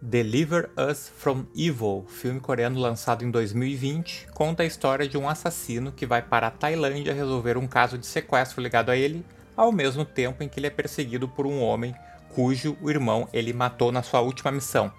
Deliver Us from Evil, filme coreano lançado em 2020, conta a história de um assassino que vai para a Tailândia resolver um caso de sequestro ligado a ele, ao mesmo tempo em que ele é perseguido por um homem cujo irmão ele matou na sua última missão.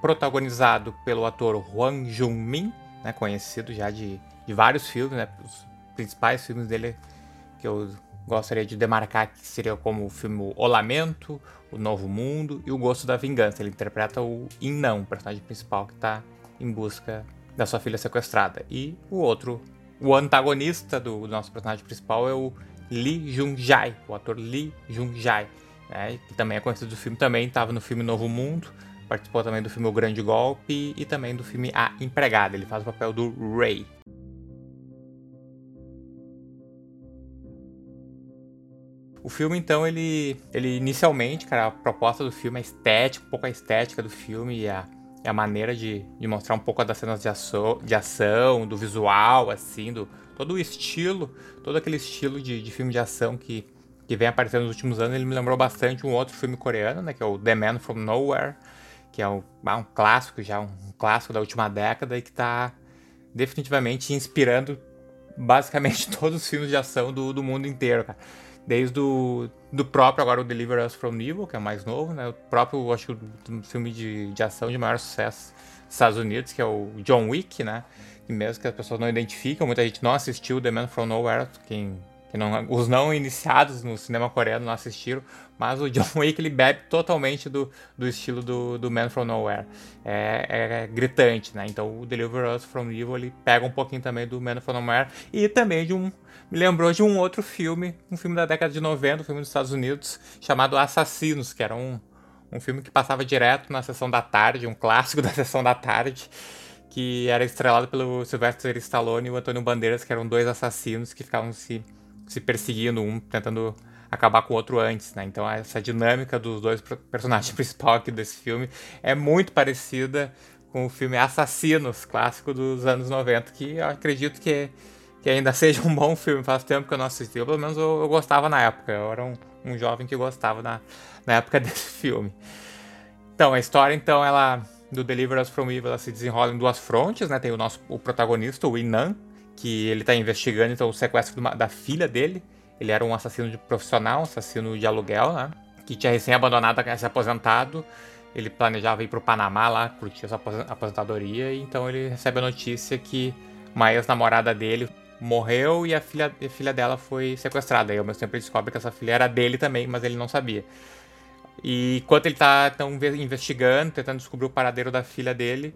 Protagonizado pelo ator Hwang Jung-min, né, conhecido já de, de vários filmes, né, os principais filmes dele que eu gostaria de demarcar que seria como o filme O Lamento, O Novo Mundo e O Gosto da Vingança. Ele interpreta o Inão, o personagem principal que está em busca da sua filha sequestrada. E o outro, o antagonista do, nosso personagem principal é o Lee Jung-jae, o ator Lee Jung-jae, né, que também é conhecido do filme, também estava no filme Novo Mundo, participou também do filme O Grande Golpe e também do filme A Empregada. Ele faz o papel do Ray. O filme, então, ele, ele inicialmente, cara, a proposta do filme, a estética, um pouco a estética do filme e a, a maneira de, de mostrar um pouco das cenas de ação, de ação, do visual, assim, do todo o estilo, todo aquele estilo de, de filme de ação que, que vem aparecendo nos últimos anos, ele me lembrou bastante um outro filme coreano, né, que é o The Man From Nowhere, que é um, ah, um clássico já, um clássico da última década e que está definitivamente inspirando basicamente todos os filmes de ação do, do mundo inteiro, cara. Desde o do próprio, agora o Deliver Us From Evil, que é mais novo, né? O próprio, acho que o filme de, de ação de maior sucesso dos Estados Unidos, que é o John Wick, né? E mesmo que as pessoas não identificam, muita gente não assistiu The Man From Nowhere, quem não, os não iniciados no cinema coreano não assistiram, mas o John Wick ele bebe totalmente do, do estilo do, do Man From Nowhere. É, é, gritante, né? Então o Deliver Us From Evil ele pega um pouquinho também do Man From Nowhere e também de um me lembrou de um outro filme, um filme da década de 90, um filme dos Estados Unidos, chamado Assassinos, que era um, um filme que passava direto na sessão da tarde, um clássico da sessão da tarde, que era estrelado pelo Sylvester Stallone e o Antônio Bandeiras, que eram dois assassinos que ficavam se, se perseguindo, um tentando acabar com o outro antes, né? Então essa dinâmica dos dois personagens principais aqui desse filme é muito parecida com o filme Assassinos, clássico dos anos 90, que eu acredito que que ainda seja um bom filme. Faz tempo que eu não assisti. Pelo menos eu, eu, gostava na época. Eu era um, um jovem que gostava na, na época desse filme. Então, a história, então, ela do Deliver Us From Evil ela se desenrola em duas frontes, né? Tem o nosso o protagonista, o Inan, que ele está investigando então, o sequestro uma, da filha dele. Ele era um assassino de profissional, um assassino de aluguel, né? Que tinha recém abandonado, se aposentado. Ele planejava ir para o Panamá lá, curtir sua aposentadoria. E então ele recebe a notícia que uma ex-namorada dele morreu e a filha, a filha dela foi sequestrada. E ao mesmo tempo ele descobre que essa filha era dele também, mas ele não sabia. E enquanto ele está tão investigando, tentando descobrir o paradeiro da filha dele,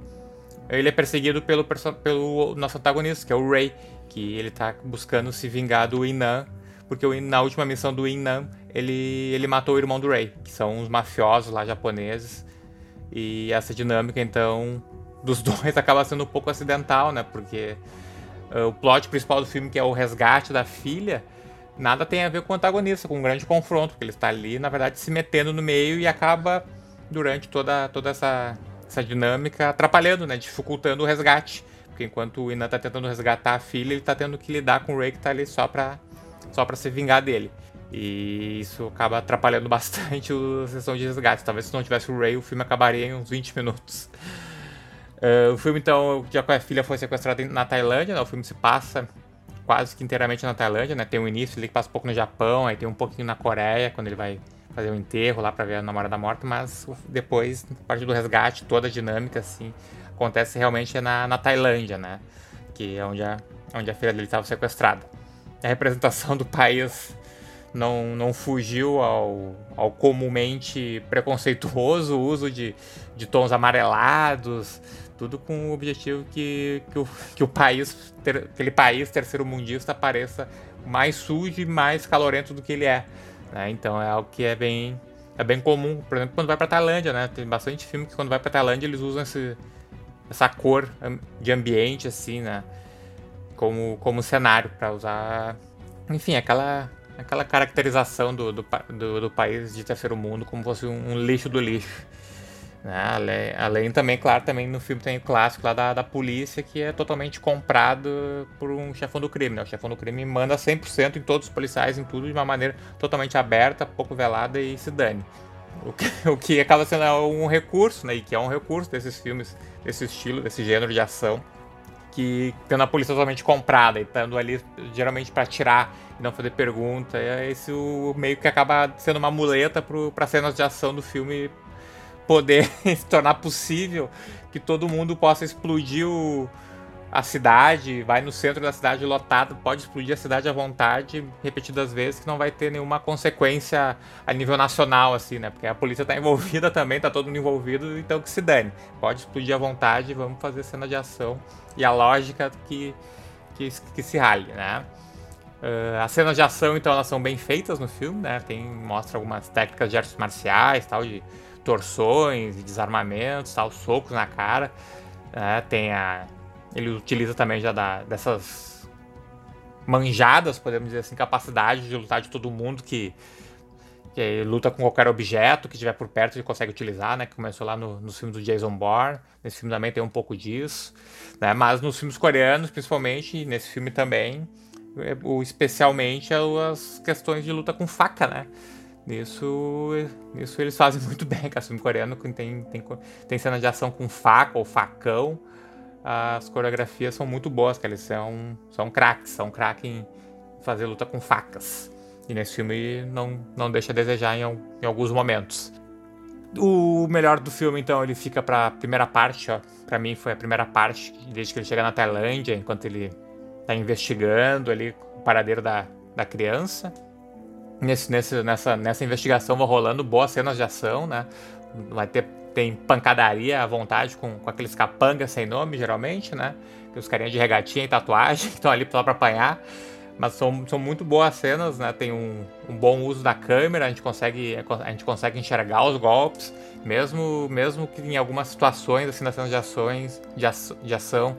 ele é perseguido pelo, pelo nosso antagonista, que é o Ray, que ele está buscando se vingar do Inan, porque na última missão do Inan, ele, ele matou o irmão do Ray, que são os mafiosos lá japoneses. E essa dinâmica, então, dos dois acaba sendo um pouco acidental, né? Porque uh, o plot principal do filme, que é o resgate da filha, nada tem a ver com o antagonista, com um grande confronto, porque ele está ali, na verdade, se metendo no meio e acaba, durante toda, toda essa, essa dinâmica, atrapalhando, né, dificultando o resgate. Porque enquanto o Inan está tentando resgatar a filha, ele está tendo que lidar com o Ray que está ali só para só pra se vingar dele. E isso acaba atrapalhando bastante a sessão de resgate. Talvez se não tivesse o Ray, o filme acabaria em uns 20 minutos. Uh, o filme, então, já que a filha foi sequestrada na Tailândia, né? o filme se passa quase que inteiramente na Tailândia, né? Tem um início ali que passa um pouco no Japão, aí tem um pouquinho na Coreia, quando ele vai fazer o um enterro lá para ver a namorada morta, mas depois, a partir do resgate, toda a dinâmica, assim, acontece realmente na, na Tailândia, né? Que é onde a, onde a filha dele estava sequestrada. A representação do país não, não fugiu ao, ao comumente preconceituoso uso de, de tons amarelados, tudo com o objetivo que, que, o, que o país, ter, aquele país terceiro mundista pareça mais sujo e mais calorento do que ele é. Né? Então é algo que é bem, é bem comum. Por exemplo, quando vai para Tailândia, né? Tem bastante filme que quando vai para Tailândia eles usam esse, essa cor de ambiente assim, né? Como, como cenário para usar, enfim, aquela aquela caracterização do, do, do, do, país de terceiro mundo como fosse um, um lixo do lixo. Né? Além, além, também, claro, também no filme tem o clássico lá da, da polícia que é totalmente comprado por um chefão do crime. Né? O chefão do crime manda 100% em todos os policiais, em tudo, de uma maneira totalmente aberta, pouco velada e se dane. O que, o que acaba sendo um recurso, né? E que é um recurso desses filmes, desse estilo, desse gênero de ação, que tendo a polícia totalmente comprada e estando ali geralmente para tirar e não fazer pergunta, é esse o meio que acaba sendo uma muleta para cenas de ação do filme poder se tornar possível que todo mundo possa explodir o, a cidade, vai no centro da cidade lotado, pode explodir a cidade à vontade, repetidas vezes, que não vai ter nenhuma consequência a nível nacional, assim, né? Porque a polícia tá envolvida também, tá todo mundo envolvido, então que se dane. Pode explodir à vontade, vamos fazer cena de ação. E a lógica que, que, que se rale, né? Uh, as cenas de ação, então, elas são bem feitas no filme, né? Tem, mostra algumas técnicas de artes marciais, tal, de torções e desarmamentos, tal, socos na cara. Né? Tem a ele utiliza também já da, dessas manjadas, podemos dizer assim, capacidade de lutar de todo mundo que, que luta com qualquer objeto que estiver por perto ele consegue utilizar, né? Que começou lá no, nos filmes do Jason Bourne. Nesse filme também tem um pouco disso, né? Mas nos filmes coreanos, principalmente, nesse filme também, é, especialmente as questões de luta com faca, né? Nisso, nisso eles fazem muito bem, cara. Filme coreano tem, tem, tem cena de ação com faca ou facão as coreografias são muito boas, que eles são, são craques, são craques em fazer luta com facas. E nesse filme não, não deixa a desejar em, em alguns momentos. O melhor do filme, então, ele fica pra primeira parte, ó. Pra mim foi a primeira parte, desde que ele chega na Tailândia, enquanto ele tá investigando ali o paradeiro da, da criança. Nesse, nesse, nessa, nessa investigação vão rolando boas cenas de ação, né? Vai ter tem pancadaria à vontade com, com aqueles capangas sem nome, geralmente, né? Que os carinhas de regatinha e tatuagem que estão ali só pra apanhar. Mas são, são muito boas cenas, né? Tem um, um bom uso da câmera, a gente consegue, a gente consegue enxergar os golpes, mesmo, mesmo que em algumas situações, assim, nas cenas de ações, de, de ação,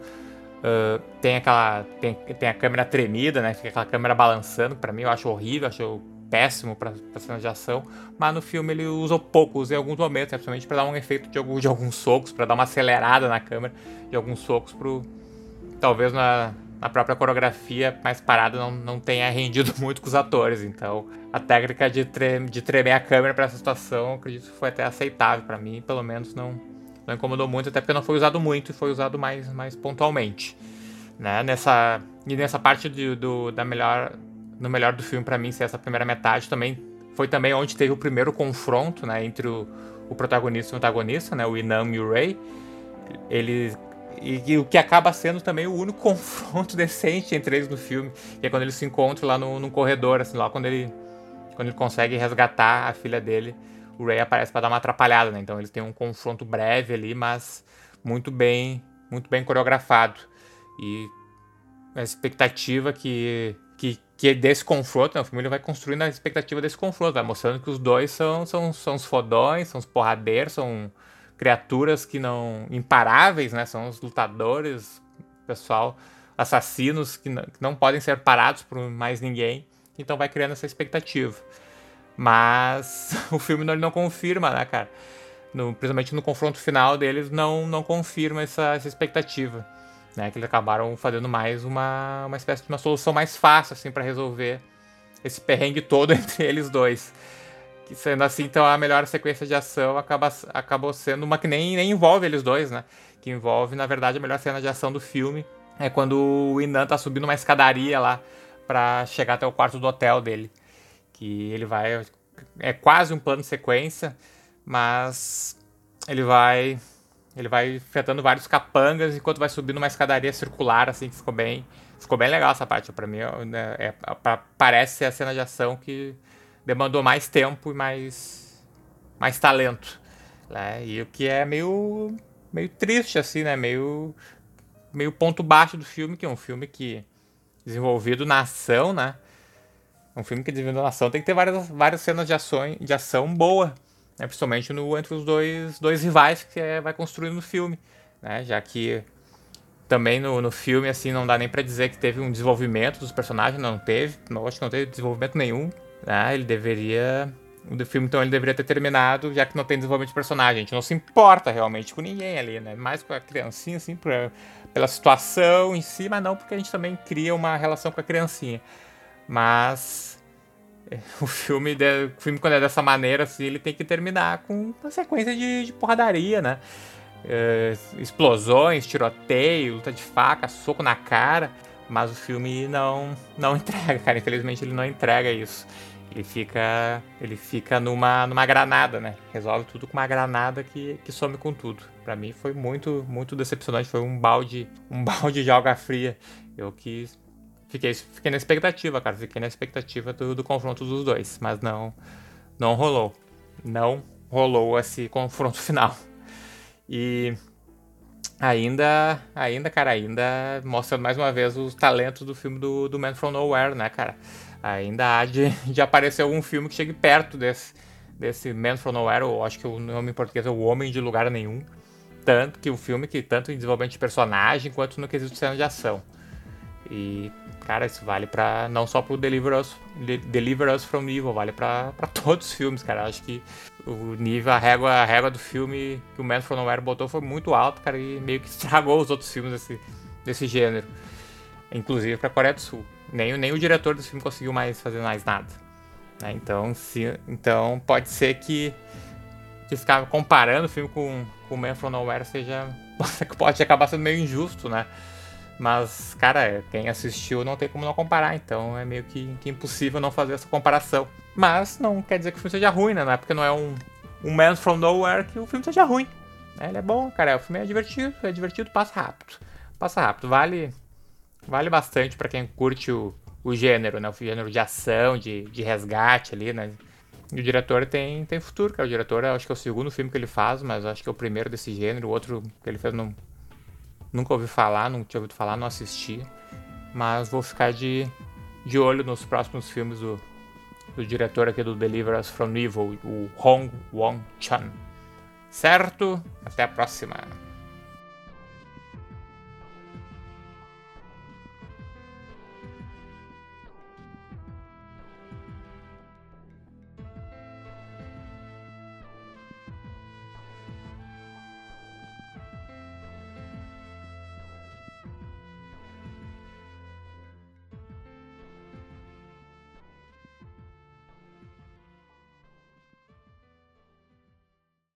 uh, tem aquela. Tem, tem a câmera tremida, né? Fica aquela câmera balançando, para mim eu acho horrível, acho péssimo para cenas de ação, mas no filme ele usou pouco, usou em alguns momentos, principalmente para dar um efeito de, algum, de alguns socos, para dar uma acelerada na câmera de alguns socos pro talvez na, na própria coreografia mais parada não, não tenha rendido muito com os atores, então a técnica de, tre de tremer a câmera para essa situação, acredito que foi até aceitável para mim, pelo menos não, não incomodou muito, até porque não foi usado muito e foi usado mais, mais pontualmente. Né? Nessa, e nessa parte do, da melhor no melhor do filme para mim ser essa primeira metade também foi também onde teve o primeiro confronto, né, entre o, o protagonista e o antagonista, né, o Inam e o Ray. Ele e, e, o que acaba sendo também o único confronto decente entre eles no filme, que é quando eles se encontram lá no, no corredor, assim, lá quando ele quando ele consegue resgatar a filha dele, o Ray aparece para dar uma atrapalhada, né? Então eles têm um confronto breve ali, mas muito bem, muito bem coreografado. E a expectativa que que, é desse confronto, né, o filme ele vai construindo a expectativa desse confronto, vai mostrando que os dois são, são, são os fodões, são os porradeiros, são criaturas que não. imparáveis, né? São os lutadores, pessoal, assassinos que não, que não podem ser parados por mais ninguém. Então vai criando essa expectativa. Mas o filme não, não confirma, né, cara? No, principalmente no confronto final deles, não, não confirma essa, essa expectativa né? Que eles acabaram fazendo mais uma, uma espécie de uma solução mais fácil, assim, para resolver esse perrengue todo entre eles dois. Que sendo assim, então a melhor sequência de ação acaba, acabou sendo uma que nem, nem envolve eles dois, né? Que envolve, na verdade, a melhor cena de ação do filme. É quando o Inan tá subindo uma escadaria lá para chegar até o quarto do hotel dele. Que ele vai. É quase um plano de sequência, mas ele vai ele vai enfrentando vários capangas enquanto vai subindo uma escadaria circular, assim, que ficou bem. Ficou bem legal essa parte. Pra mim, né, é, é, parece ser a cena de ação que demandou mais tempo e mais, mais talento. Né? E o que é meio, meio triste, assim, né? Meio, meio ponto baixo do filme, que é um filme que desenvolvido na ação, né? Um filme que desenvolvido na ação tem que ter várias, várias cenas de ação, de ação boa né, principalmente no, entre os dois, dois rivais que é, vai construindo no filme, né, já que também no, no filme assim não dá nem para dizer que teve um desenvolvimento dos personagens, não teve, não, acho que não teve desenvolvimento nenhum, né, ele deveria o filme então ele deveria ter terminado, já que não tem desenvolvimento de personagem. A gente não se importa realmente com ninguém ali, né? Mais com a criancinha, assim, pra, pela situação em si, mas não porque a gente também cria uma relação com a criancinha. Mas o filme, de, o filme quando é dessa maneira, assim, ele tem que terminar com uma sequência de, de porradaria, né? É, explosões, tiroteio, luta de faca, soco na cara. Mas o filme não, não entrega, cara. Infelizmente ele não entrega isso. Ele fica, ele fica numa, numa granada, né? Resolve tudo com uma granada que, que some com tudo. Para mim foi muito, muito decepcionante. Foi um balde, um balde de água fria. Eu que fiquei, fiquei na expectativa, cara. Fiquei na expectativa do, do confronto dos dois, mas não, não rolou. Não rolou esse confronto final. E ainda, ainda, cara, ainda mostrando mais uma vez os talentos do filme do, do Man From Nowhere, né, cara? ainda há de, de aparecer algum filme que chegue perto desse, desse Man From Nowhere, ou acho que o nome em português é O Homem de Lugar Nenhum. Tanto que o filme que tanto em desenvolvimento de personagem quanto no quesito de cena de ação. E, cara, isso vale para não só pro Deliver Us, Deliver Us From Evil, vale para todos os filmes, cara. Acho que o nível, a régua, a régua do filme que o Man From Nowhere botou foi muito alto, cara, e meio que estragou os outros filmes desse, desse gênero. Inclusive pra Coreia do Sul nem, nem o diretor do filme conseguiu mais fazer mais nada. Né? Então, se, então pode ser que, ficar comparando o filme com, com Man From Nowhere seja pode acabar sendo meio injusto, né? Mas, cara, quem assistiu não tem como não comparar, então é meio que, que impossível não fazer essa comparação. Mas não quer dizer que o filme seja ruim, né? É porque não é um, um Man From Nowhere que o filme seja ruim. Né? Ele é bom, cara. O filme é divertido, é divertido, passa rápido. Passa rápido, vale vale bastante para quem curte o, o gênero, né? O gênero de ação, de, de resgate ali, né? E o diretor tem, tem futuro, cara. O diretor, acho que é o segundo filme que ele faz, mas acho que é o primeiro desse gênero. O outro que ele fez, não, nunca ouvi falar, não tinha ouvido falar, não assisti. Mas vou ficar de, de olho nos próximos filmes do, do diretor aqui do Deliver Us From Evil, o Hong Wong Chan. Certo? Até a próxima.